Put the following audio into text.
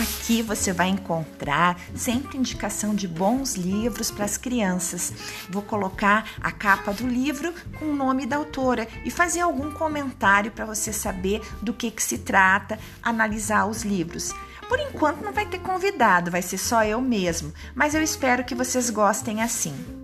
Aqui você vai encontrar sempre indicação de bons livros para as crianças. Vou colocar a capa do livro com o nome da autora e fazer algum comentário para você saber do que, que se trata, analisar os livros. Por enquanto não vai ter convidado, vai ser só eu mesmo, mas eu espero que vocês gostem assim.